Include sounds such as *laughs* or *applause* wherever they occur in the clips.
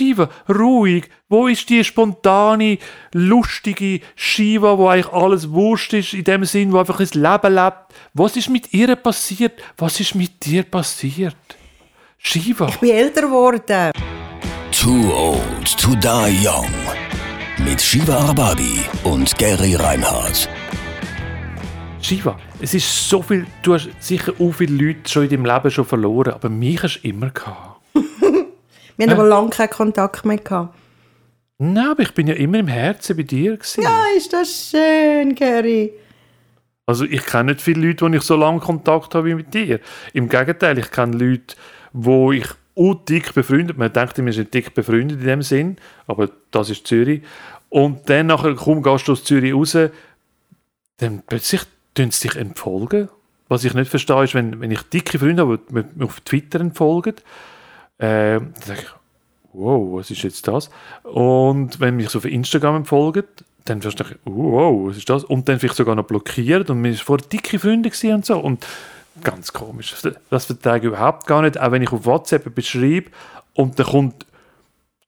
Shiva, ruhig. Wo ist die spontane, lustige Shiva, wo eigentlich alles wurscht ist, in dem Sinn, wo einfach das Leben lebt? Was ist mit ihr passiert? Was ist mit dir passiert? Shiva. Ich bin älter geworden. Too Old to Die Young. Mit Shiva Arbabi und Gary Reinhardt. Shiva, es ist so viel, du hast sicher auch viele Leute schon in deinem Leben schon verloren, aber mich hast du immer gehabt. Wir haben aber lange keinen Kontakt mehr gehabt. Nein, aber ich bin ja immer im Herzen bei dir gewesen. Ja, ist das schön, Gary. Also ich kenne nicht viele Leute, die ich so lange Kontakt habe wie mit dir. Im Gegenteil, ich kenne Leute, wo ich dick befreundet, man denkt, wir sind dick befreundet in dem Sinn, aber das ist Zürich. Und dann nachher, kaum gehst du aus Zürich raus, dann plötzlich tun sie dich entfolgen. Was ich nicht verstehe, ist, wenn, wenn ich dicke Freunde habe, die mir auf Twitter entfolgen, äh, dann sage ich, wow, was ist jetzt das? Und wenn mich so auf Instagram entfolgen, dann verstehe ich, wow, was ist das? Und dann vielleicht sogar noch blockiert und mir ist vorher dicke Freunde und so. Und ganz komisch. Das vertrage ich überhaupt gar nicht, auch wenn ich auf WhatsApp beschreibe und dann kommt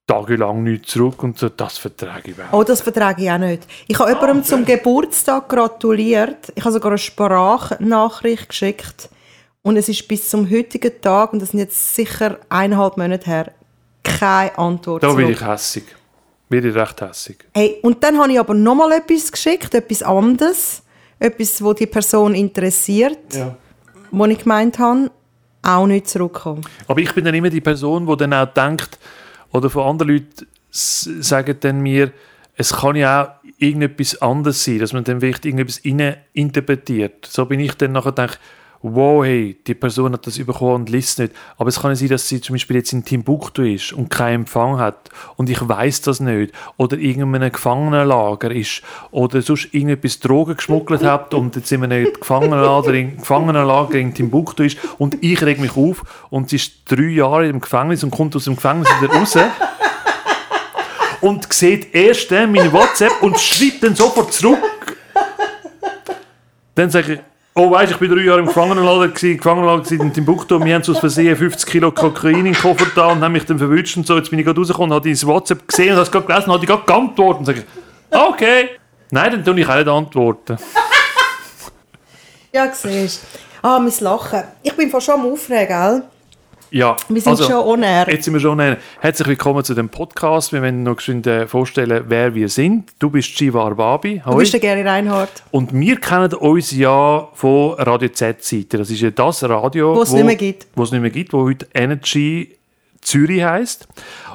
tagelang nichts zurück und so, das vertrage ich überhaupt Oh, das vertrage ich auch nicht. Ich habe jemandem zum Geburtstag gratuliert. Ich habe sogar eine Sprachnachricht geschickt. Und es ist bis zum heutigen Tag, und das sind jetzt sicher eineinhalb Monate her, keine Antwort Da bin ich hässig. Bin ich recht hässig. Hey, und dann habe ich aber nochmal etwas geschickt, etwas anderes. Etwas, wo die Person interessiert, Ja. wo ich gemeint habe, auch nicht zurückkommen. Aber ich bin dann immer die Person, die dann auch denkt, oder von anderen Leuten sagen dann mir, es kann ja auch irgendetwas anderes sein, dass man dann vielleicht irgendetwas interpretiert. So bin ich dann nachher denke, wow, hey, die Person hat das bekommen und liest nicht. Aber es kann ja sein, dass sie zum Beispiel jetzt in Timbuktu ist und keinen Empfang hat und ich weiß das nicht. Oder irgendeinem Gefangenenlager ist. Oder sonst irgendetwas Drogen geschmuggelt hat und jetzt in einem *laughs* Gefangenenlager in, Gefangenenlager in Timbuktu ist und ich reg mich auf und sie ist drei Jahre im Gefängnis und kommt aus dem Gefängnis wieder raus. Und sieht erst dann meine WhatsApp und schreibt dann sofort zurück. Dann sage ich, oh weißt ich bin drei Jahre im Gefangenenlager gewesen, Gefangenenlager in Timbuktu und wir haben aus Versehen 50 Kilo Kokain in den Koffer da und haben mich dann verwünscht und so. Jetzt bin ich gerade rausgekommen, habe dieses WhatsApp gesehen und habe es gerade gelesen und habe gerade geantwortet und sage, okay. Nein, dann tue ich auch nicht antworten. Ja, siehst Ah, mein Lachen. Ich bin fast schon am Aufregen, gell? Ja, Wir sind schon on air. Jetzt sind wir schon on air. Herzlich willkommen zu dem Podcast. Wir wollen noch geschwind vorstellen, wer wir sind. Du bist Shiva Arbabi. Du bist der Gary Reinhardt, Und wir kennen uns ja von Radio Z-Seite. Das ist ja das Radio, Wo es nicht mehr gibt. Wo es nicht mehr gibt, wo heute Energy Zürich heisst.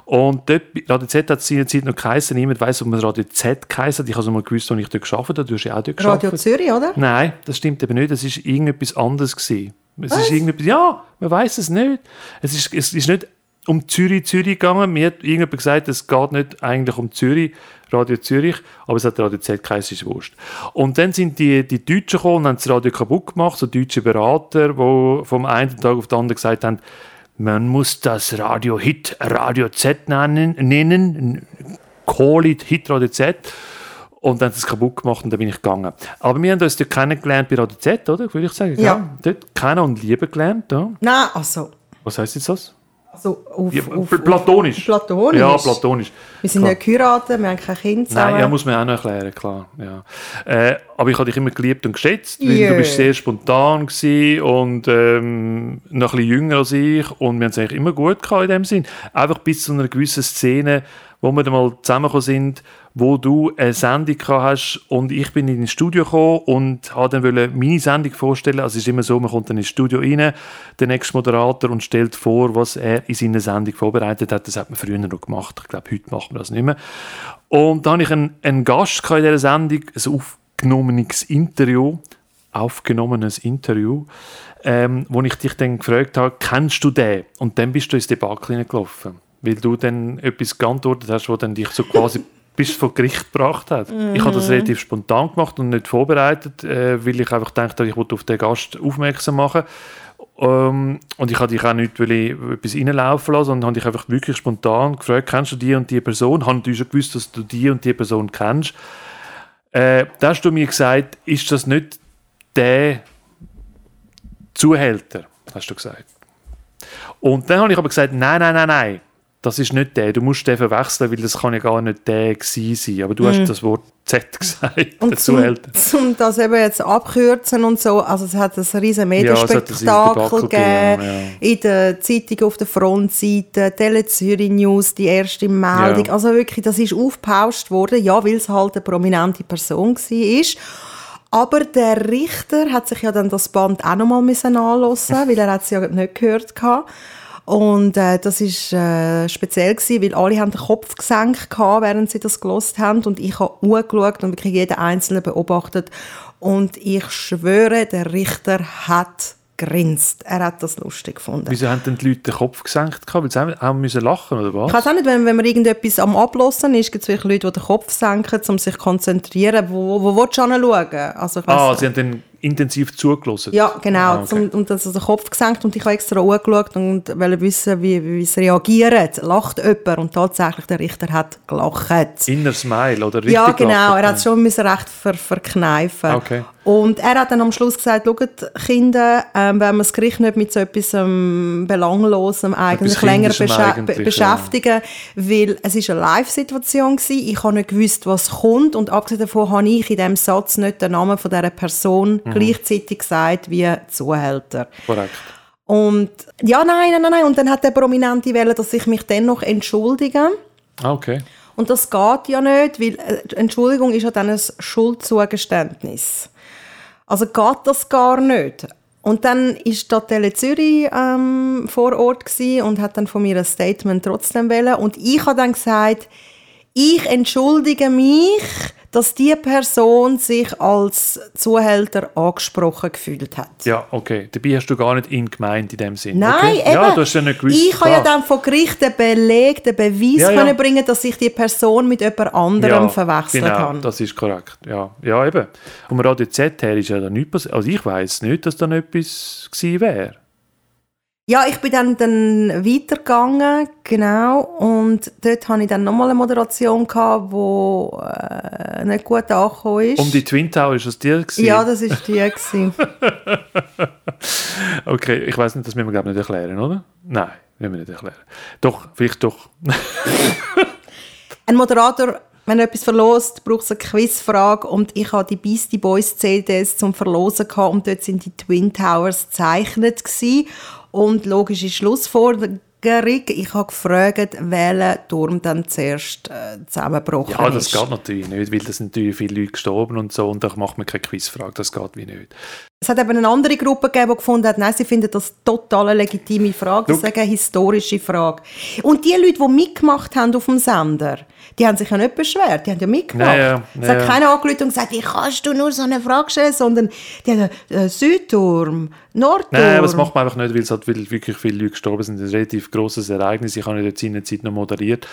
Und dort, Radio Z hat es seinerzeit noch geheißen. Niemand weiss, ob man Radio Z geheißen hat. Ich habe es mal gewusst, als ich dort gearbeitet habe. Du hast ja auch dort Radio gearbeitet. Zürich, oder? Nein, das stimmt eben nicht. Es ist irgendetwas anderes gewesen. Es ist irgendetwas, ja, man weiß es nicht. Es ist, es ist nicht um Zürich, Zürich gegangen. Mir hat irgendjemand gesagt, es geht nicht eigentlich um Zürich, Radio Zürich, aber es hat Radio Z geheißen, ist wurscht. Und dann sind die, die Deutschen gekommen und haben das Radio kaputt gemacht, so deutsche Berater, die vom einen Tag auf den anderen gesagt haben, man muss das Radio Hit Radio Z nennen, nennen Call it Hit Radio Z. Und dann haben sie es kaputt gemacht und dann bin ich gegangen. Aber wir haben uns dort kennengelernt bei Radio Z, oder? Würde ich sagen. Ja. gell? Dort kennen und lieben gelernt. Ja. Nein, also, Was heisst jetzt das? also auf, Ja, auf, platonisch. Auf, platonisch. Ja, platonisch. Wir sind Klar. nicht geheiratet, wir haben kein Kind zusammen. Nein, ja, muss man auch noch erklären, klar. Ja. Äh, aber ich habe dich immer geliebt und geschätzt, weil du bist sehr spontan gewesen und ähm, noch ein bisschen jünger als ich und wir haben es eigentlich immer gut gehabt in dem Sinn. Einfach bis zu einer gewissen Szene, wo wir dann mal zusammengekommen sind, wo du eine Sendung hast und ich bin in ins Studio gekommen und habe dann wollte meine Sendung vorstellen. Also es ist immer so, man kommt dann ins Studio rein, der nächste Moderator und stellt vor, was er in seiner Sendung vorbereitet hat. Das hat man früher noch gemacht. Ich glaube, heute macht man das nicht mehr. Und da hatte ich einen, einen Gast in dieser Sendung, ein aufgenommenes Interview, aufgenommenes Interview, ähm, wo ich dich dann gefragt habe, kennst du den? Und dann bist du ins Debakel hineingelaufen, weil du dann etwas geantwortet hast, wo dann dich so quasi bis vor Gericht gebracht hat. Ich habe das relativ spontan gemacht und nicht vorbereitet, äh, weil ich einfach dachte, ich wollte auf den Gast aufmerksam machen. Ähm, und ich habe dich auch nicht weil ich etwas reinlaufen lassen, sondern habe dich einfach wirklich spontan gefragt, kennst du die und die Person? Habe natürlich schon gewusst, dass du die und die Person kennst. Äh, da hast du mir gesagt, ist das nicht der Zuhälter, hast du gesagt. Und dann habe ich aber gesagt, nein, nein, nein, nein, das ist nicht der, du musst den verwechseln, weil das kann ja gar nicht der sein. Aber du hast das Wort Z gesagt, Mhm. Und zum, zum das eben jetzt abkürzen und so, also es hat ein riesen Ja, Medienspektakel Debakel gegeben, gegeben, in der Zeitung auf der Frontseite, Tele Zürich News, die erste Meldung, Ja. also wirklich, das ist aufgepauscht worden, ja, weil es halt eine prominente Person war. Aber der Richter hat sich ja dann das Band auch nochmal anhören *laughs* weil er hat es ja nicht gehört gehabt. Und äh, das ist äh, speziell gewesen, weil alle haben den Kopf gesenkt gehabt, während sie das gelost haben und ich habe angeschaut und wirklich jeden Einzelnen beobachtet und ich schwöre, der Richter hat grinst. Er hat das lustig gefunden. Wieso haben denn die Leute den Kopf gesenkt? Weil sie auch- auch müssen lachen oder Ich was? weiß auch nicht, wenn, wenn man irgendetwas am Ablossen ist, gibt es wirklich Leute, die den Kopf senken, um sich zu konzentrieren. Wo, wo willst du hinschauen? Also, ich weiss- Ah, sie haben dann intensiv zugelassen. Ja, genau. Ah, okay. Zum, und das ist den Kopf gesenkt und ich habe extra angeschaut und wollte wissen, wie, wie es reagiert. Lacht jemand? Und tatsächlich, der Richter hat gelacht. Inner Smile oder richtig Ja, genau. lachen? Er hat es schon müssen recht ver verkneifen. Okay. Und er hat dann am Schluss gesagt, schaut, Kinder, ähm, wenn man das Gericht nicht mit so etwas ähm, Belanglosem eigentlich Etwas länger bescha eigentlich, be ja. beschäftigen, weil es ist eine Live-Situation gewesen. Ich habe nicht gewusst, was kommt und abgesehen davon habe ich in diesem Satz nicht den Namen von dieser Person Mhm. gleichzeitig gesagt wie Zuhälter. Korrekt. Und ja, nein, nein, nein. Und dann hat der Prominente wollen, dass ich mich dennoch entschuldige. Ah, okay. Und das geht ja nicht, weil äh, Entschuldigung ist ja dann ein Schuldzugeständnis. Also geht das gar nicht. Und dann ist da Tele Zürich ähm, vor Ort und hat dann von mir ein Statement trotzdem wählen. Und ich habe dann gesagt, ich entschuldige mich, dass die Person sich als Zuhälter angesprochen gefühlt hat. Ja, okay. Dabei hast du gar nicht ihn gemeint in dem Sinn. Nein, okay? eben. Ja, du hast ja nicht gewusst. Ich habe ja dann vor Gericht den Beleg, den Beweis Ja, ja. können bringen, dass ich die Person mit jemand anderem verwechselt genau, habe. das ist korrekt. Ja, ja eben. Und Radio Z her ist ja da nichts passiert. Also ich weiß nicht, dass da noch etwas gewesen wäre. Ja, ich bin dann, dann weitergegangen, genau, und dort hatte ich dann nochmal eine Moderation, gehabt, die äh, nicht gut angekommen ist. Um die Twin Tower ist dir gewesen? ja, das war die. gewesen. *laughs* Okay, ich weiß nicht, das müssen wir glaube ich nicht erklären, oder? Nein, müssen wir nicht erklären. Doch, vielleicht doch. Ein Moderator, wenn er etwas verlost, braucht es eine Quizfrage und ich hatte die Beastie Boys CDs zum Verlosen gehabt und dort sind die Twin Towers gezeichnet gewesen. Und logische Schlussfolgerung, ich habe gefragt, welcher Turm dann zuerst äh, zusammengebrochen Ja, das ist. geht natürlich nicht, weil da sind natürlich viele Leute gestorben und so und da macht man keine Quizfrage, das geht wie nicht. Es hat eben eine andere Gruppe gegeben, die gefunden hat, nein, sie finden das total eine legitime Frage, das ist eine historische Frage. Und die Leute, die mitgemacht haben auf dem Sender, die haben sich ja nicht beschwert, die haben ja mitgemacht. Ja, ja, es hat ja. keiner angerufen und gesagt, wie kannst du nur so eine Frage stellen, sondern die haben äh, Südturm, Nordturm. Nein, aber das macht man einfach nicht, weil es halt wirklich viele Leute gestorben sind. Das ist ein relativ grosses Ereignis. Ich habe in der Zeit noch moderiert,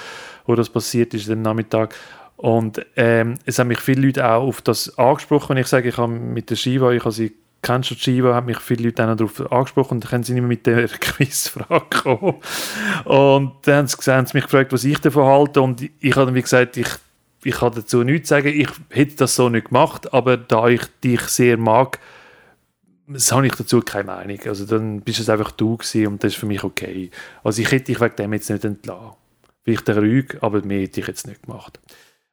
wo das passiert ist am Nachmittag. Und ähm, es haben mich viele Leute auch auf das angesprochen, wenn ich sage, ich habe mit der Shiva, ich habe sie kennst du Shiva, haben mich viele Leute dann darauf angesprochen und dann sind mehr mit der *laughs* Quizfrage gekommen. Und dann haben sie, haben sie mich gefragt, was ich davon halte und ich habe dann wie gesagt, ich, ich kann dazu nichts sagen, ich hätte das so nicht gemacht, aber da ich dich sehr mag, das habe ich dazu keine Meinung. Also dann bist es einfach du gewesen und das ist für mich okay. Also ich hätte dich wegen dem jetzt nicht entlassen. Vielleicht Rüge, aber mehr hätte ich jetzt nicht gemacht.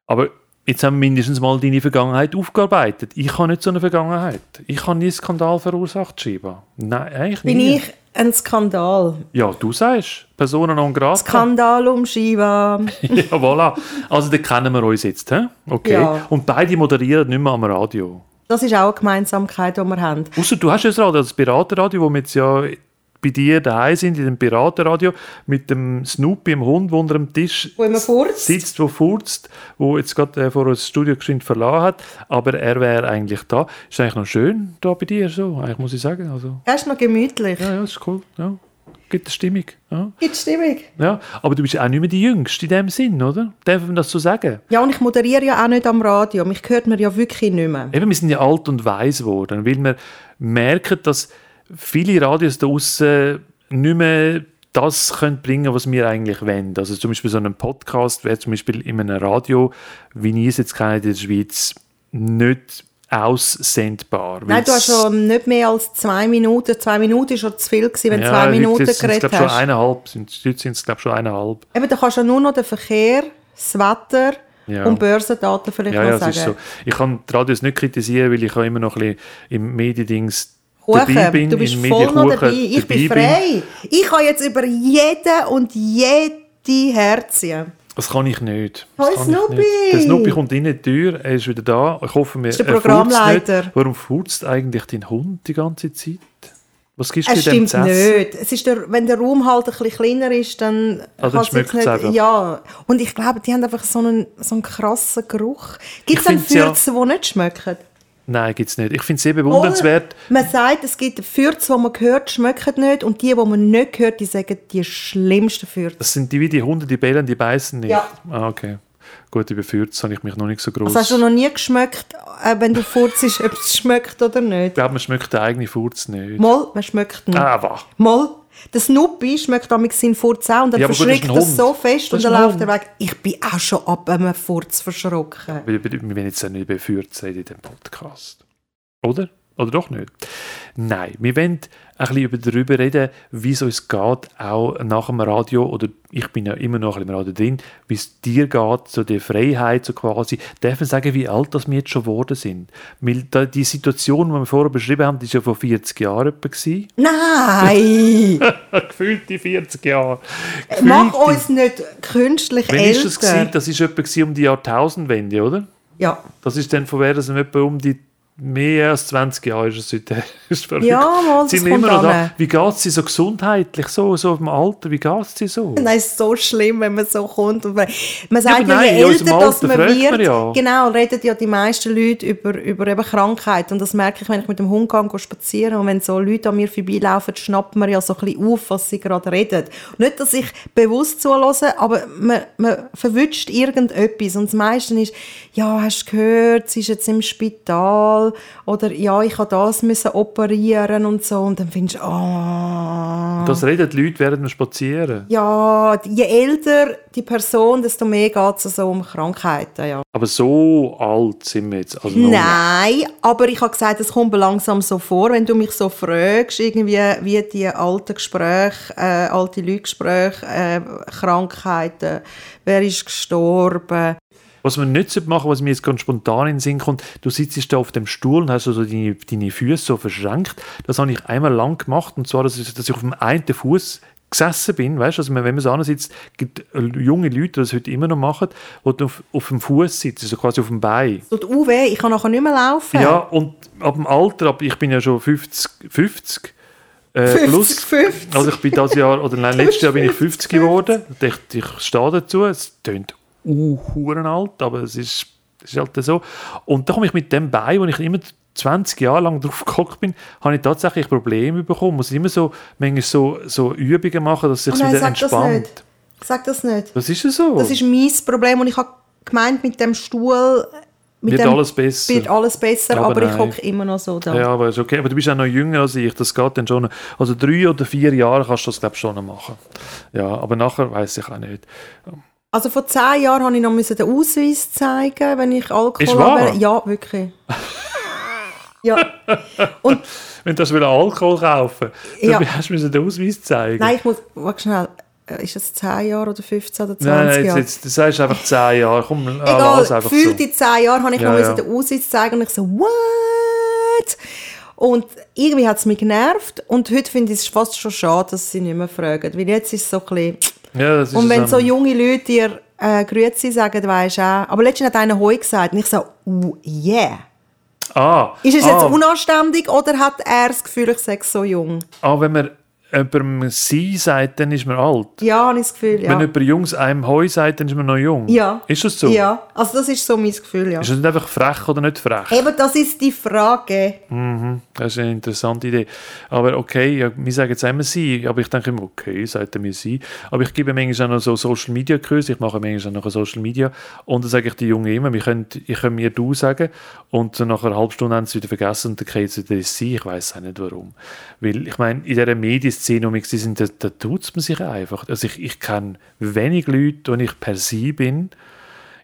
Aber jetzt haben wir mindestens mal deine Vergangenheit aufgearbeitet. Ich habe nicht so eine Vergangenheit. Ich habe nie einen Skandal verursacht, Shiba. Nein, eigentlich Bin nie. ich ein Skandal. Ja, du sagst. Persona non grata. Skandal um Shiva. *laughs* ja, voilà. Also da kennen wir uns jetzt. He? Okay. Ja. Und beide moderieren nicht mehr am Radio. Das ist auch eine Gemeinsamkeit, die wir haben. Ausser du hast ja das Radio, das Piratenradio, wir jetzt ja bei dir daheim sind, in dem Piratenradio, mit dem Snoopy, dem Hund, der unter dem Tisch Wo immer furzt. sitzt, wo furzt, wo jetzt gerade äh, vor das Studio geschwind verlassen hat, aber er wäre eigentlich da. Ist eigentlich noch schön da bei dir, so, eigentlich muss ich sagen. Also, Er ist noch gemütlich. ja, ja, ist cool. Ja. Gibt eine Stimmung. Ja. Gibt Stimmung. Ja. Aber du bist auch nicht mehr die Jüngste in dem Sinn, oder? Darf man das so sagen? Ja, und ich moderiere ja auch nicht am Radio. Mich hört man ja wirklich nicht mehr. Eben, wir sind ja alt und weise geworden, weil wir merken, dass viele Radios da draussen nicht mehr das können bringen, was wir eigentlich wollen. Also zum Beispiel so ein Podcast wäre zum Beispiel in einem Radio, wie ich es jetzt kenne in der Schweiz, nicht aussendbar. Nein, du hast schon nicht mehr als zwei Minuten. Zwei Minuten ist schon zu viel gewesen, wenn du zwei Minuten sind's, geredet glaub, schon hast. eineinhalb, sind, heute sind es, glaube schon eineinhalb. Eben, da kannst du ja nur noch den Verkehr, das Wetter Ja. und Börsendaten vielleicht Ja, noch ja, sagen. ist so. Ich kann die Radios nicht kritisieren, weil ich auch immer noch ein bisschen im Mediendings Kuchen, du bist voll noch dabei. Ich bin frei. Ich kann jetzt über jeden und jede herziehen. Das kann ich nicht. Das ich Snoopy! nicht. Der Snoopy kommt in die Tür, er ist wieder da. Ich hoffe, wir, ist der er Programmleiter. Nicht. Warum furzt eigentlich dein Hund die ganze Zeit? Was gibst du Es dem stimmt nicht. Es ist der, wenn der Raum halt ein bisschen kleiner ist, dann Ah, dann kann's jetzt schmeckt's einfach. Ja, und ich glaube, die haben einfach so einen, so einen krassen Geruch. Gibt es dann find's ja- Fürze, die nicht schmecken? Nein, gibt es nicht. Ich finde es sehr bewundernswert. Man sagt, es gibt Fürze, die man hört, schmecken nicht. Und die, die man nicht hört, die sagen die schlimmsten Fürze. Das sind die wie die Hunde, die bellen, die beißen nicht. Ja. Ah, okay. Gut, über Fürze habe ich mich noch nicht so groß. Also hast du noch nie geschmeckt, äh, wenn du furzest, ob es schmeckt oder nicht? ich glaube, man schmeckt den eigenen Furz nicht. Mal, man schmeckt ihn. Ah, wach. Mal. Der Snoopy schmeckt damit seinen Furz auch und dann Ja, gut, das er Hund. so fest Das und dann läuft er weg. Ich bin auch schon ab einem Furz verschrocken. Wir, wollen jetzt ja nicht über Fürze reden in diesem Podcast. Oder? Oder doch nicht? Nein, wir wollen ein bisschen über- darüber reden, wie es uns geht, auch nach dem Radio, oder ich bin ja immer noch ein bisschen im Radio drin, wie es dir geht, so die Freiheit, so quasi. Darf man sagen, wie alt das wir jetzt schon geworden sind? Weil da, die Situation, die wir vorher beschrieben haben, die ist ja vor 40 Jahren etwa gewesen. Nein! *laughs* Gefühlte 40 Jahre. Mach Gefühlte- uns nicht künstlich Wann älter. ist das gewesen? Das ist etwa um die Jahrtausendwende, oder? Ja. Das ist dann von wer das etwa um die mehr als 20 Jahre ist es *laughs* ist verrückt. Ja, mal, das Sind wir immer noch da? Wie geht es dir so gesundheitlich, so, so im Alter, wie geht es dir so? *laughs* Nein, es ist so schlimm, wenn man so kommt. Und man man sagt ja, nein, je in unserem älter das Alter man wird, man ja. genau, reden ja die meisten Leute über, über eben Krankheit. Und das merke ich, wenn ich mit dem Hund gehe, gehe spazieren und wenn so Leute an mir vorbeilaufen, schnappt man ja so ein bisschen auf, was sie gerade reden. Nicht, dass ich bewusst zulasse, aber man, man verwünscht irgendetwas. Und das meiste ist, ja, hast du gehört, sie ist jetzt im Spital oder ja, ich habe das müssen operieren und so. Und dann findest du, ah. Das reden die Leute während wir spazieren. Ja, je älter die Person, desto mehr geht es also um Krankheiten. Ja. Aber so alt sind wir jetzt. Also. Nein, aber ich habe gesagt, es kommt langsam so vor, wenn du mich so fragst, irgendwie wie die alten Gespräche, äh, alte Leute-Gespräche, äh, Krankheiten, wer ist gestorben. Was man nicht machen was mir jetzt ganz spontan in den Sinn kommt, du sitzt da auf dem Stuhl und hast so deine, deine Füße so verschränkt. Das habe ich einmal lang gemacht und zwar, dass ich, dass ich auf dem einen Fuß gesessen bin, weißt du, also wenn man so sitzt, gibt junge Leute, die das heute immer noch machen, die auf, auf dem Fuß sitzen, also quasi auf dem Bein. So die UW, ich kann nachher nicht mehr laufen. Ja, und ab dem Alter, ab, ich bin ja schon 50, 50 äh, 50, plus. 50. Also ich bin das Jahr, oder nein, letztes Jahr bin ich 50 geworden. Ich, ich stehe dazu, es tönt uh, alt, aber es ist, es ist halt so. Und da komme ich mit dem Bein, wo ich immer 20 Jahre lang drauf *laughs* gehockt bin, habe ich tatsächlich Probleme bekommen. Muss immer so, manchmal so, so Übungen machen, dass es sich Oh wieder sag das entspannt. nicht. Sag das nicht. Das ist ja so. Das ist mein Problem und ich habe gemeint, mit dem Stuhl mit Wird dem alles besser. wird alles besser, Aber aber, ich hocke immer noch so da. Ja, aber ist okay. Aber du bist auch noch jünger als ich. Das geht dann schon. Also drei oder vier Jahre kannst du das, glaube ich, schon noch machen. Ja, aber nachher weiß ich auch nicht. Also vor zehn Jahren musste ich noch den Ausweis zeigen, wenn ich Alkohol Ist wahr? habe. Ja, wirklich. *laughs* ja. Und *laughs* Wenn du wieder Alkohol kaufen Ja. dann hast du den Ausweis zeigen. nein, ich muss, warte schnell, Äh, ist es 10 Jahre oder 15 oder 20 Nein, jetzt, Jahre? jetzt, du sagst einfach zehn Jahre. Komm, Egal, lass einfach gefühlt so. in 10 Jahren habe ich Ja, noch ja. den Ausweis zeigen und ich so, what? Und irgendwie hat es mich genervt und heute finde ich es fast schon schade, dass sie nicht mehr fragen, weil jetzt ist es so ein bisschen... Ja, Und wenn so junge Leute dir äh, Grüezi sagen, weisst du auch. Aber letztens hat einer Hoi gesagt und ich so, uh, yeah. Ah, Ist es ah, jetzt unanständig oder hat er das Gefühl, ich sage so jung? ah, wenn man jemandem «sie» sagt, dann ist man alt. Ja, habe ich das Gefühl, Wenn ja. jemand Jungs einem «Heu» sagt, dann ist man noch jung. Ja. Ist das so? Ja, also das ist so mein Gefühl, ja. Ist das nicht einfach frech oder nicht frech? Eben, das ist die Frage. Das ist eine interessante Idee. Aber okay, ja, wir sagen jetzt immer sie, aber ich denke immer, okay, sagt er mir sie. Aber ich gebe manchmal auch noch so Social Media Kurse, ich mache manchmal auch noch Social Media und dann sage ich die Jungen immer, wir können, ich kann mir du sagen und nach einer halben Stunde haben sie wieder vergessen und dann geht es wieder sie, ich weiß auch nicht warum. Weil ich meine, in dieser Medienszene, um sie sind, da, da tut man sich einfach. Also ich, ich kenne wenig Leute, und ich per sie bin,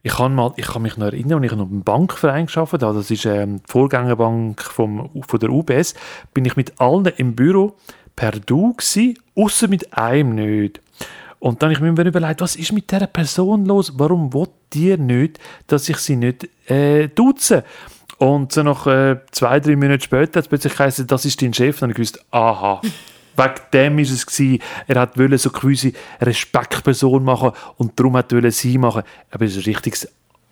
Ich kann, mal, ich kann mich noch erinnern, als ich noch beim Bankverein gearbeitet habe, das ist ähm, die Vorgängerbank vom, von der UBS, bin ich mit allen im Büro per Du gsi, außer mit einem nicht. Und dann habe ich mir überlegt, was ist mit dieser Person los? Warum will die nicht, dass ich sie nicht äh, duze? Und so nach äh, zwei, drei Minuten später hat es plötzlich geheißen, das ist dein Chef. Dann habe ich gewusst, aha, wegen dem ist es gewesen. Er hat wollte so quasi Respektperson machen und darum hat er sie machen. Aber es war ein richtiges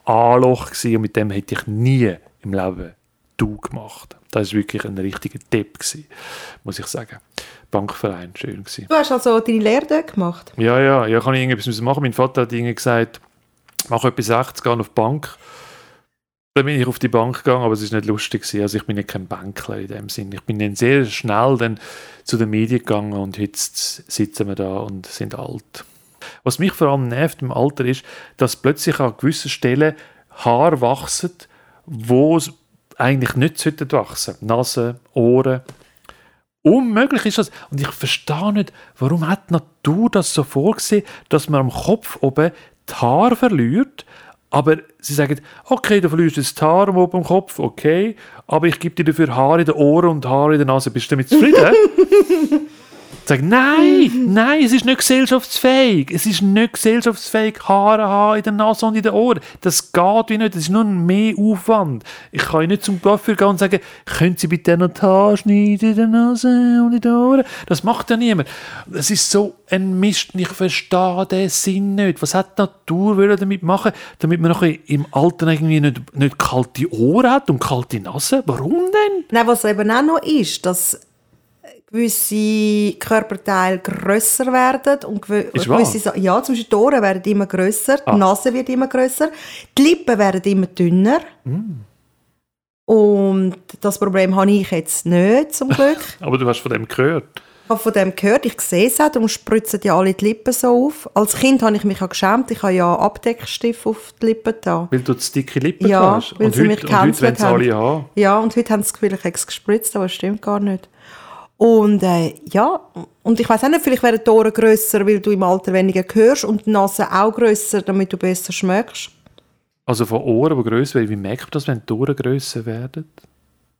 Anloch gewesen und mit dem hätte ich nie im Leben du gemacht. Das war wirklich ein richtiger Tipp, gewesen, muss ich sagen. Bankverein, schön gewesen. Du hast also deine Lehre dort gemacht? Ja, ja, ja, kann ich irgendetwas machen. Mein Vater hat irgendwie gesagt, mach etwas 60, geh auf die Bank. Dann bin ich auf die Bank gegangen, aber es war nicht lustig. Gewesen. Also ich bin nicht kein Bankler in dem Sinn. Ich bin dann sehr schnell dann zu den Medien gegangen und jetzt sitzen wir da und sind alt. Was mich vor allem nervt im Alter ist, dass plötzlich an gewissen Stellen Haare wachsen, wo es eigentlich nicht sollten wachsen Nase, Ohren. Unmöglich ist das. Und ich verstehe nicht, warum hat die Natur das so vorgesehen, dass man am Kopf oben die Haare verliert, aber sie sagen, okay, du verlierst das Haar oben am Kopf, okay, aber ich gebe dir dafür Haare in den Ohren und Haare in der Nase. Bist du damit zufrieden? *laughs* Sagen, nein, *laughs* nein, es ist nicht gesellschaftsfähig. Es ist nicht gesellschaftsfähig, Haare haben in der Nase und in den Ohren. Das geht wie nicht, das ist nur mehr Aufwand. Ich kann nicht zum Coiffeur gehen und sagen, können Sie bitte noch die Haare schneiden in der Nase und in den Ohren? Das macht ja niemand. Das ist so ein Mist ich verstehe den Sinn nicht. Was hat die Natur damit machen damit man noch im Alter irgendwie nicht, nicht kalte Ohren hat und kalte Nase? Warum denn? Nein, was eben auch noch ist, dass gewisse Körperteile grösser werden und gewisse wahr? ja, zum Beispiel die Ohren werden immer grösser, Ah. die Nase wird immer grösser, die Lippen werden immer dünner. Mm. Und das Problem habe ich jetzt nicht, zum Glück. *laughs* Aber du hast von dem gehört. Ich habe von dem gehört, ich sehe es auch, darum spritzen ja alle die Lippen so auf. Als Kind habe ich mich auch geschämt, ich habe ja Abdeckstift auf die Lippen da. Weil du zu dicke Lippen Ja, hast. weil und sie heute, mich und heute haben. Ja, und heute haben sie das Gefühl, ich habe es gespritzt, aber das stimmt gar nicht. Und äh, ja, und ich weiß auch nicht, vielleicht werden die Ohren grösser, weil du im Alter weniger hörst und die Nase auch grösser, damit du besser schmeckst. Also von Ohren, die grösser werden. Wie merkt man das, wenn die Ohren grösser werden?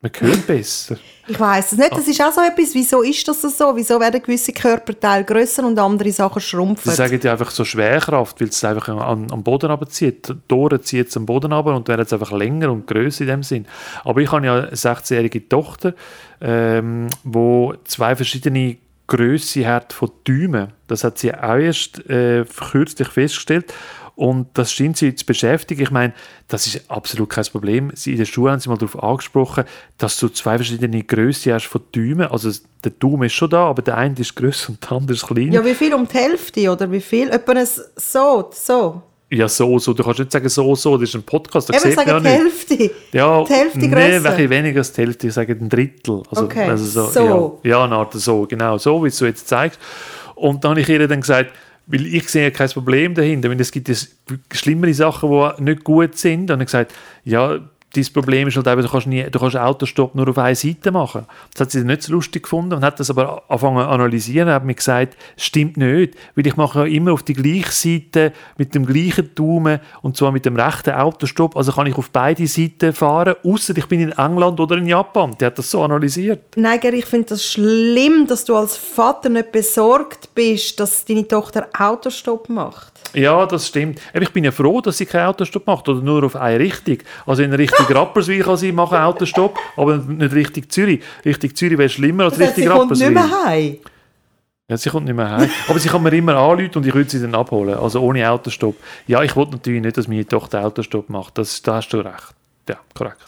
Man hört besser. Ich weiß es nicht, das ist auch so etwas, wieso ist das so? Wieso werden gewisse Körperteile grösser und andere Sachen schrumpfen? Sie sagen ja einfach so Schwerkraft, weil es einfach an, am Boden runterzieht. Die Ohren zieht es am Boden runter und werden jetzt einfach länger und grösser in dem Sinn. Aber ich habe ja eine 16-jährige Tochter, ähm, wo zwei verschiedene Grösse hat von Däumen. Das hat sie auch erst äh, kürzlich festgestellt. Und das scheint sie zu beschäftigen. Ich meine, das ist absolut kein Problem. Sie, in der Schule haben sie mal darauf angesprochen, dass du zwei verschiedene Grössen hast von Däumen. Also der Daumen ist schon da, aber der eine ist grösser und der andere ist kleiner. ja, wie viel um die Hälfte oder wie viel? Etwa ein so, so. Ja, so, so. Du kannst nicht sagen, so, so. Das ist ein Podcast, da Eben, sieht sagen die. Hälfte. Ja, die Hälfte nee, grösser. ein bisschen weniger als die Hälfte. Ich sage ein Drittel. Also, Okay, also so. so. Ja, ja, eine Art so, genau. So, wie du jetzt zeigst. Und dann habe ich ihr dann gesagt, weil ich sehe kein Problem dahinter, wenn es gibt schlimmere Sachen, die nicht gut sind. Und ich gesagt, ja, dein Problem ist halt eben, du kannst, nie, du kannst Autostopp nur auf eine Seite machen. Das hat sie nicht so lustig gefunden und hat das aber angefangen zu analysieren und hat mir gesagt, stimmt nicht, weil ich mache ja immer auf die gleiche Seite mit dem gleichen Daumen und zwar mit dem rechten Autostopp, also kann ich auf beide Seiten fahren, außer ich bin in England oder in Japan. Der hat das so analysiert. Nein, Gary, ich finde das schlimm, dass du als Vater nicht besorgt bist, dass deine Tochter Autostopp macht. Ja, das stimmt. Aber ich bin ja froh, dass sie keinen Autostopp macht oder nur auf eine Richtung. Also in Richtung Rapperswil kann sie machen Autostopp, aber nicht Richtung Zürich. Richtung Zürich wäre schlimmer als Das heißt, Richtung sie kommt Rapperswil. nicht mehr heim. Ja, sie kommt nicht mehr heim. Aber sie kann mir immer anrufen und ich würde sie dann abholen. Also ohne Autostopp. Ja, ich wollte natürlich nicht, dass meine Tochter Autostopp macht. Das, da hast du recht. Ja, korrekt.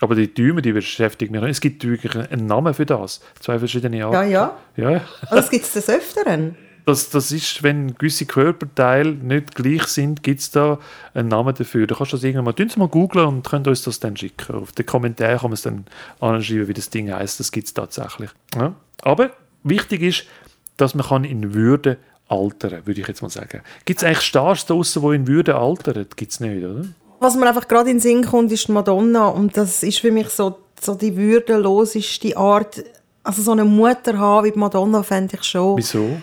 Aber die Däume, die beschäftigen mich. Es gibt wirklich einen Namen für das. Zwei verschiedene Arten. Ja, ja. Ja. Aber das gibt es des Öfteren. Das, das ist, wenn gewisse Körperteile nicht gleich sind, gibt es da einen Namen dafür. Da kannst du das irgendwann mal, mal googlen und könnt uns das dann schicken. Auf den Kommentar kann man es dann anschreiben, wie das Ding heißt. Das gibt es tatsächlich. Ja. Aber wichtig ist, dass man kann in Würde altern, würde ich jetzt mal sagen. Gibt es eigentlich Stars draussen, die in Würde altern? Gibt es nicht, oder? Was mir einfach gerade in den Sinn kommt, ist Madonna. Und das ist für mich so, so die würdeloseste Art. Also so eine Mutter haben wie Madonna fände ich schon. Wieso?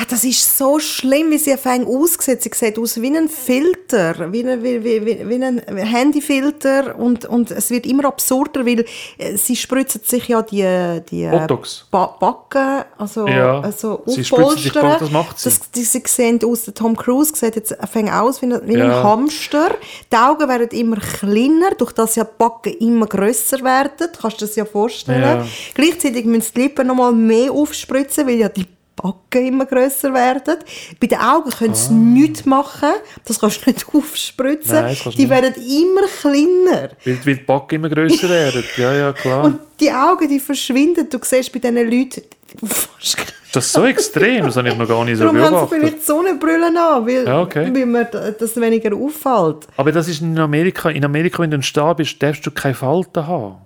Ah, das ist so schlimm, wie sie fängt aussieht. Sie sieht aus wie ein Filter, wie ein, wie, wie, wie, ein Handyfilter und, und es wird immer absurder, weil äh, sie spritzen sich ja die, die äh, Botox. ba Backen, also, Ja, also sie spritzen sich das macht sie. Das, die, sie sehen aus, der Tom Cruise sieht jetzt, fängt aus wie, ein, wie Ja. ein Hamster. Die Augen werden immer kleiner, durch das ja die Backen immer grösser werden. Kannst du dir das ja vorstellen. Ja. Gleichzeitig müssen die Lippen noch mal mehr aufspritzen, weil ja die Backen immer grösser werden. Bei den Augen können sie nichts machen. Das kannst du nicht *laughs* aufspritzen. Ah. Nein, die nicht. werden immer kleiner. Weil, weil die Backen immer grösser werden. Ja, ja, klar. Und die Augen, die verschwinden. Du siehst bei diesen Leuten fast das ist so extrem, das habe ich noch gar nicht so Darum haben sie beobachtet. vielleicht Sonnenbrillen an, weil, Ja, okay. weil mir das weniger auffällt. Aber das ist in Amerika. In Amerika, wenn du ein Star bist, darfst du keine Falten haben.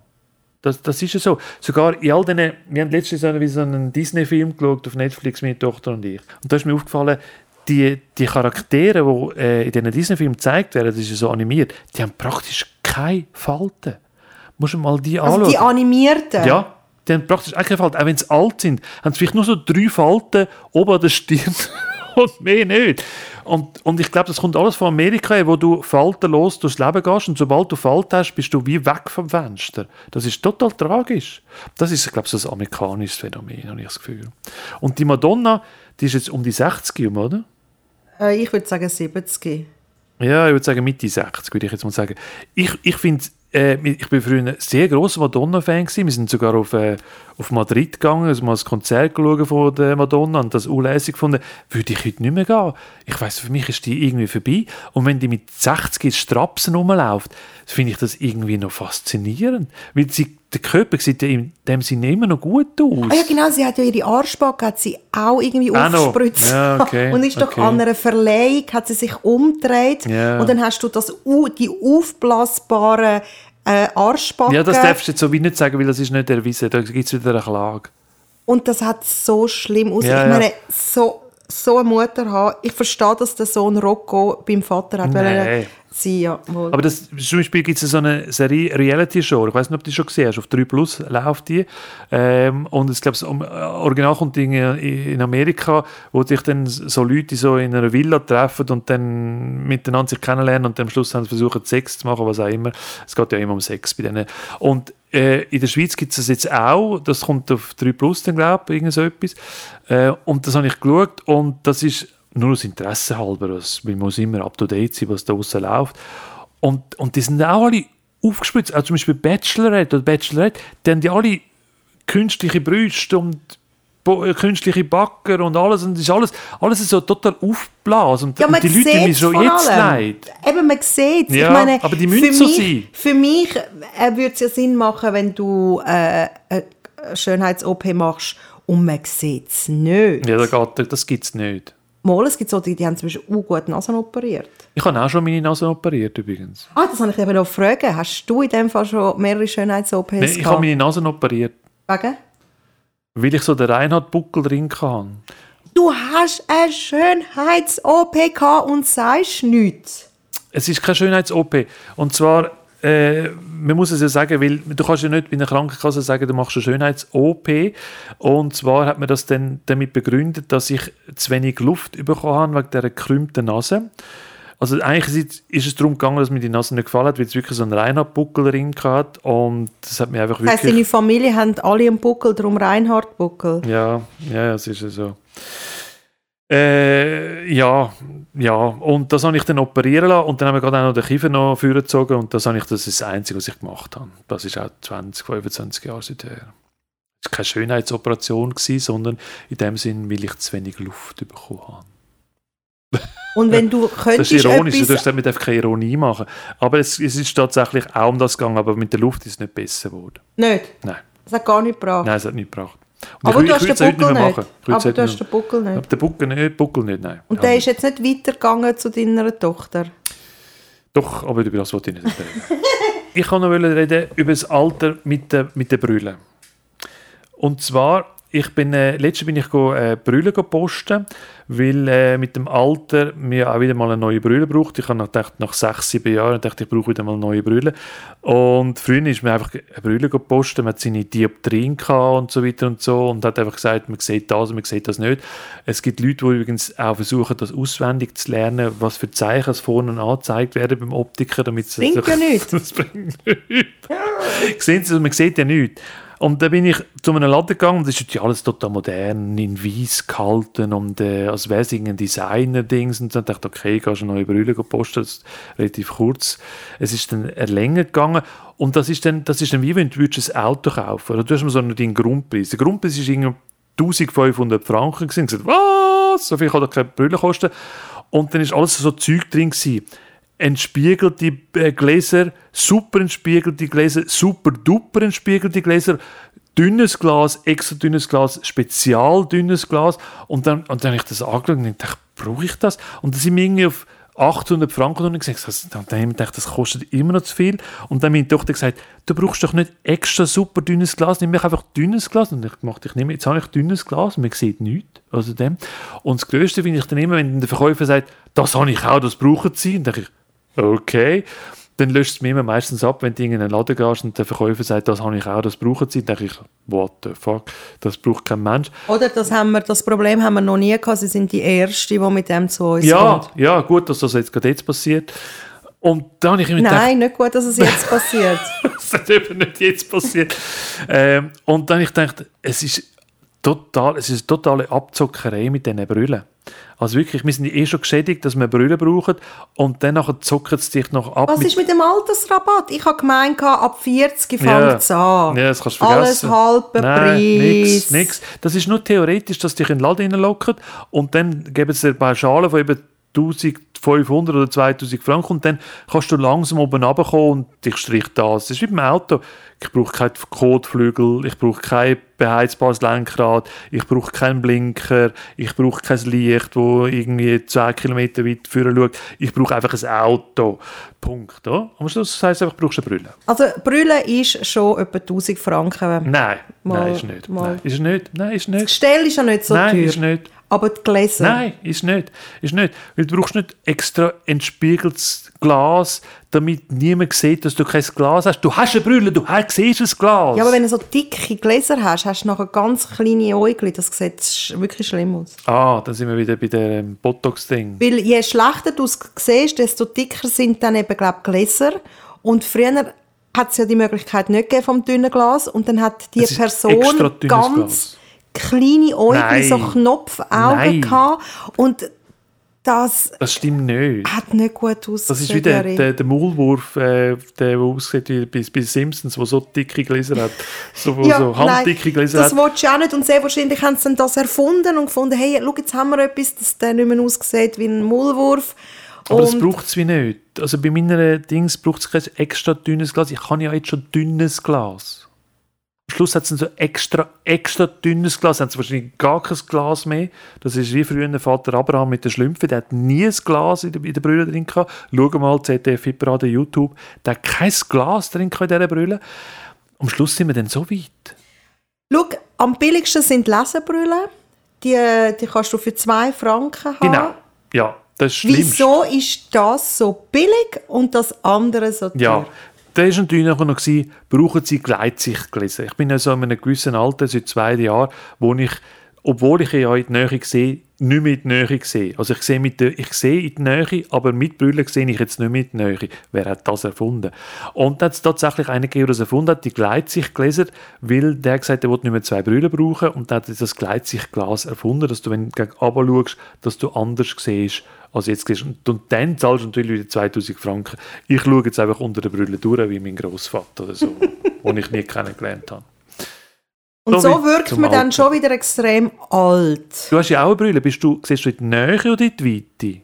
Das, das ist ja so. Sogar in all diesen, wir haben letztens so einen, so einen Disney-Film geschaut auf Netflix, meine Tochter und ich. Und da ist mir aufgefallen, die, die Charaktere, die äh, in diesen Disney-Filmen gezeigt werden, das ist ja so animiert, die haben praktisch keine Falten. Musst du mal die Also anschauen. die animierten. Ja, die haben praktisch auch keine Falten. Auch wenn sie alt sind, haben sie vielleicht nur so drei Falten oben an der Stirn *laughs* und mehr nicht. Und, und ich glaube, das kommt alles von Amerika, wo du faltenlos durchs Leben gehst und sobald du Falten hast, bist du wie weg vom Fenster. Das ist total tragisch. Das ist, ich glaube, so ein amerikanisches Phänomen, habe ich das Gefühl. Und die Madonna, die ist jetzt um die 60 herum, oder? Äh, ich würde sagen 70. Ja, ich würde sagen Mitte 60, würde ich jetzt mal sagen. Ich, ich finde, äh, ich bin früher ein sehr grosser Madonna-Fan. Wir sind sogar auf, äh, auf Madrid gegangen, also mal ein Konzert schauen von der Madonna und das unlässig gefunden. Würde ich heute nicht mehr gehen. Ich weiß, für mich ist die irgendwie vorbei. Und wenn die mit 60 in Strapsen rumläuft, finde ich das irgendwie noch faszinierend. Weil sie, der Körper sieht ja in dem Sinne immer noch gut aus. Ah ja genau, sie hat ja ihre Arschbacke hat sie auch irgendwie noch? aufgespritzt. Ja, okay, *laughs* Und ist doch okay. an einer Verleihung, hat sie sich umgedreht Ja. und dann hast du das, die aufblasbaren äh, Arschbacken. Ja, das darfst du jetzt so wie nicht sagen, weil das ist nicht erwiesen. Da gibt es wieder eine Klage. Und das hat so schlimm aus. Ja, ich meine, so, so eine Mutter haben. Ich verstehe, dass der Sohn Rocco beim Vater hat wollen sein. Ja, wohl. Aber das, zum Beispiel gibt es so eine Serie Reality-Show, ich weiß nicht, ob du die schon gesehen hast, auf 3 Plus läuft die. Ähm, und ich glaube, das um, Original kommt in, in Amerika, wo sich dann so Leute so in einer Villa treffen und dann miteinander sich kennenlernen und dann am Schluss haben sie versucht, Sex zu machen, was auch immer. Es geht ja immer um Sex bei denen. Und äh, in der Schweiz gibt es das jetzt auch, das kommt auf 3 Plus dann, glaube ich, irgend so etwas. Äh, und das habe ich geschaut und das ist nur aus Interesse halber, weil man muss immer up-to-date sein, was da draussen läuft. Und, und die sind auch alle aufgespritzt, auch zum Beispiel Bachelorette oder Bachelorette, die haben die alle künstliche Brüste und künstliche Backer und alles, und das ist alles, alles so total aufblasen. Und, Ja, und die Leute sieht's schon jetzt allem. leid. Eben, man sieht es. Ja, ich meine, aber die müssen so sein. Für mich äh, würde es ja Sinn machen, wenn du äh, eine Schönheits-OP machst und man sieht es nicht. Ja, da geht, das gibt es nicht. Mal, es gibt so die, die haben zum Beispiel auch gut Nasen operiert. Ich habe auch schon meine Nase operiert übrigens. Ah, das habe ich eben noch fragen. Hast du in dem Fall schon mehrere Schönheits-OPs Nee, ich habe meine Nase operiert, Wegen? Weil ich so den Reinhard-Buckel drin hatte. Du hast eine Schönheits-OP und sagst nichts. Es ist keine Schönheits-OP. Und zwar, äh, man muss es ja sagen, weil du kannst ja nicht bei einer Krankenkasse sagen, du machst eine Schönheits-OP. Und zwar hat man das dann damit begründet, dass ich zu wenig Luft bekommen habe wegen dieser gekrümmten Nase. Also eigentlich ist es darum gegangen, dass mir die Nase nicht gefallen hat, weil es wirklich so einen Reinhard-Buckel drin hatte. Und das hat mir einfach Das wirklich... deine Familie haben alle einen Buckel, darum Reinhard-Buckel. Ja, ja, es ist ja so. Äh, ja, ja, und das habe ich dann operieren lassen und dann haben wir gerade auch noch den Kiefer noch vorgezogen und das, habe ich, das ist das Einzige, was ich gemacht habe. Das ist auch 20, 25 Jahre seither. Es war keine Schönheitsoperation, gewesen, sondern in dem Sinn, weil ich zu wenig Luft bekommen habe. Und wenn du *laughs* Das könntest ist ironisch, etwas... du darfst damit keine Ironie machen. Aber es, es ist tatsächlich auch um das gegangen, aber mit der Luft ist es nicht besser geworden. Nicht? Nein, Das hat gar nicht gebracht. nein es hat nichts gebracht. Und Aber ich, du hast es den nicht Buckel nicht. es Aber du nicht hast den Buckel nicht. Aber der Buckel nicht, Buckel nicht, nein. Und Ja, der ist jetzt nicht weitergegangen zu deiner Tochter. Doch, aber über das wollte ich nicht reden. *laughs* ich kann noch reden über das Alter mit den mit den Brüllen. Und zwar ich bin, äh, letztes bin ich go, äh, Brille posten, weil äh, mit dem Alter mir auch wieder mal eine neue Brille braucht. Ich habe gedacht, nach sechs, sieben Jahren dachte ich, brauche wieder mal neue Brille. Und früher ist mir einfach eine Brille gepostet, man hat seine Dioptrien und so weiter und so und hat einfach gesagt, man sieht das und man sieht das nicht. Es gibt Leute, die übrigens auch versuchen, das auswendig zu lernen, was für Zeichen vorne angezeigt werden beim Optiker, damit es... Bringt ja *laughs* nichts. das bringt nichts. Sehen Sie, man sieht ja nichts. Und dann bin ich zu einem Laden gegangen und das ist ja alles total modern, in weiß gehalten und äh, als wäre es ein Designer-Dings. Und dann dachte ich, okay, gehst du eine neue Brille posten, das ist relativ kurz. Es ist dann länger gegangen und das ist dann, das ist dann wie wenn du ein Auto kaufen oder du hast mir so einen Grundpreis. Der Grundpreis ist irgendwie 1500 Franken gewesen. Ich gesagt, was? So viel kann doch keine Brille kosten. Und dann ist alles so Zeug drin gewesen entspiegelte äh, Gläser, super entspiegelte Gläser, super duper entspiegelte Gläser, dünnes Glas, extra dünnes Glas, spezial dünnes Glas. Und dann, und dann habe ich das angeschaut und dachte, brauche ich das? Und dann sind wir irgendwie auf 800 Franken und gesagt, ich gedacht, das kostet immer noch zu viel. Und dann meine Tochter gesagt, du brauchst doch nicht extra super dünnes Glas, nimm mich einfach dünnes Glas. Und ich gemacht, ich nehme, jetzt habe ich dünnes Glas, man sieht nichts. Also dem. Und das Größte finde ich dann immer, wenn der Verkäufer sagt, das habe ich auch, das brauchen sie. Und dann denke ich, okay. Dann löscht es mir immer meistens ab, wenn du in einen Laden gehst und der Verkäufer sagt, das habe ich auch, das brauchen sie. Dann denke ich, what the fuck, das braucht kein Mensch. Oder das, haben wir, das Problem haben wir noch nie gehabt, sie sind die Ersten, die mit dem zu uns ja, kommt. Ja, gut, dass das jetzt gerade jetzt passiert. Und dann habe ich immer Nein, gedacht, nicht gut, dass es jetzt passiert. *laughs* das ist eben nicht jetzt passiert. Ähm, und dann habe ich gedacht, es ist total, es ist eine totale Abzockerei mit diesen Brüllen. Also wirklich, wir sind eh schon geschädigt, dass wir Brille brauchen und dann zocken sie dich noch ab. Was ist mit dem Altersrabatt? Ich habe gemeint, ab 40 fängt es ja. an. Ja, das kannst du vergessen. Alles halber Nein, Preis. Nix, nix. Das ist nur theoretisch, dass dich in den Laden reinlocken und dann geben sie dir Pauschale von eben 1500 oder 2000 Franken und dann kannst du langsam oben runterkommen und dich stricht das. Das ist wie beim Auto. Ich brauche keinen Kotflügel, ich brauche kein beheizbares Lenkrad, ich brauche keinen Blinker, ich brauche kein Licht, wo irgendwie 10 Kilometer weit führen schaut. Ich brauche einfach ein Auto. Punkt. Ja? Am Schluss heisst es einfach, du brauchst eine Brille. Also Brille ist schon etwa 1000 Franken. Nein, mal, nein, ist nicht. Nein, ist nicht. Nein, ist nicht. Das Gestell ist ja nicht so nein, teuer. Ist nicht. Aber die Gläser? Nein, ist nicht. Ist nicht. Weil du brauchst nicht extra entspiegeltes Glas, damit niemand sieht, dass du kein Glas hast. Du hast eine Brille, du siehst ein Glas. Ja, aber wenn du so dicke Gläser hast, hast du nachher ganz kleine Äugel. Das sieht wirklich schlimm aus. Ah, dann sind wir wieder bei dem Botox-Ding. Weil je schlechter du es siehst, desto dicker sind dann eben, glaube ich, Gläser. Und früher hat es ja die Möglichkeit nicht gegeben vom dünnen Glas und dann hat die Person ganz... Glas kleine Äugel, so Knopfaugen gehabt. Und das, das stimmt nicht. Hat nicht gut ausgesehen. Das ist wie der, der, der Maulwurf, äh, der aussieht wie bei, bei Simpsons, der so dicke Gläser hat. So, ja, so handdicke Gläser das hat. Das willst du auch nicht. Und sehr wahrscheinlich haben sie das erfunden und gefunden, hey, schau, jetzt haben wir etwas, das der nicht mehr aussieht wie ein Maulwurf. Aber und das braucht es wie nicht. Also bei meinen Dings braucht es kein extra dünnes Glas. Ich kann ja jetzt schon dünnes Glas. Am Schluss hat es ein so extra, extra dünnes Glas, haben sie wahrscheinlich gar kein Glas mehr. Das ist wie früher der Vater Abraham mit den Schlümpfen, der hat nie ein Glas in der, in der Brille drin gehabt. Schau mal, ZDF Hitparade, YouTube, der hat kein Glas drin in dieser Brille. Am Schluss sind wir dann so weit. Schau, am billigsten sind Lesebrüllen. Die, die kannst du für zwei Franken haben. Genau, ja. Das ist Wieso ist das so billig und das andere so teuer? Ja, da war natürlich noch, noch gewesen, brauchen Sie Gleitsichtgläser. Ich bin ja so in einem gewissen Alter, seit zwei Jahren, wo ich, obwohl ich ja in die Nähe sehe, nicht mehr in die Nähe sehe. Also ich sehe, mit der, ich sehe in die Nähe, aber mit Brille sehe ich jetzt nicht mehr in die Nähe. Wer hat das erfunden? Und da hat es tatsächlich einen gegeben, der das erfunden hat, die Gleitsichtgläser, weil der gesagt hat, er wollte nicht mehr zwei Brille brauchen und der hat das Gleitsichtglas erfunden, dass du, wenn du gegen schaust, dass du anders siehst als jetzt. Und, und dann zahlst du natürlich wieder 2000 Franken. Ich schaue jetzt einfach unter der Brille durch, wie mein Großvater oder so, *laughs* den ich nie kennengelernt habe. Und so, so wirkt man dann schon wieder extrem alt. Du hast ja auch eine Brille. Bist du, siehst du in die Nähe oder in die Weite?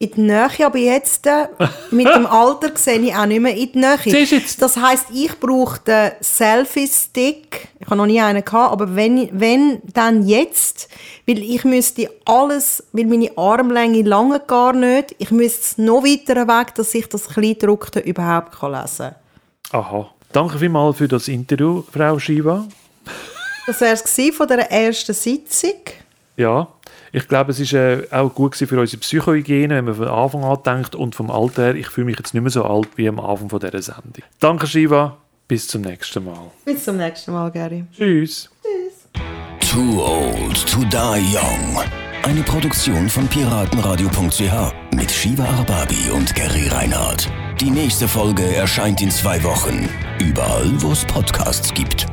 In die Nähe, aber jetzt äh, mit dem Alter sehe ich auch nicht mehr in die Nähe. Das heisst, ich brauche den Selfie-Stick. Ich habe noch nie einen gehabt, aber wenn, wenn, dann jetzt. Weil ich müsste alles, weil meine Armlänge lange gar nicht. Ich müsste es noch weiter weg, dass ich das Kleindruckte überhaupt lesen kann. Aha. Danke vielmals für das Interview, Frau Shiva. Das wäre es von der ersten Sitzung. Ja, ich glaube, es ist äh, auch gut für unsere Psychohygiene, wenn man von Anfang an denkt und vom Alter her, ich fühle mich jetzt nicht mehr so alt wie am Anfang von dieser Sendung. Danke, Shiva. Bis zum nächsten Mal. Bis zum nächsten Mal, Gary. Tschüss. Too Old to Die Young. Eine Produktion von piratenradio.ch mit Shiva Arbabi und Gary Reinhardt. Die nächste Folge erscheint in zwei Wochen. Überall, wo es Podcasts gibt.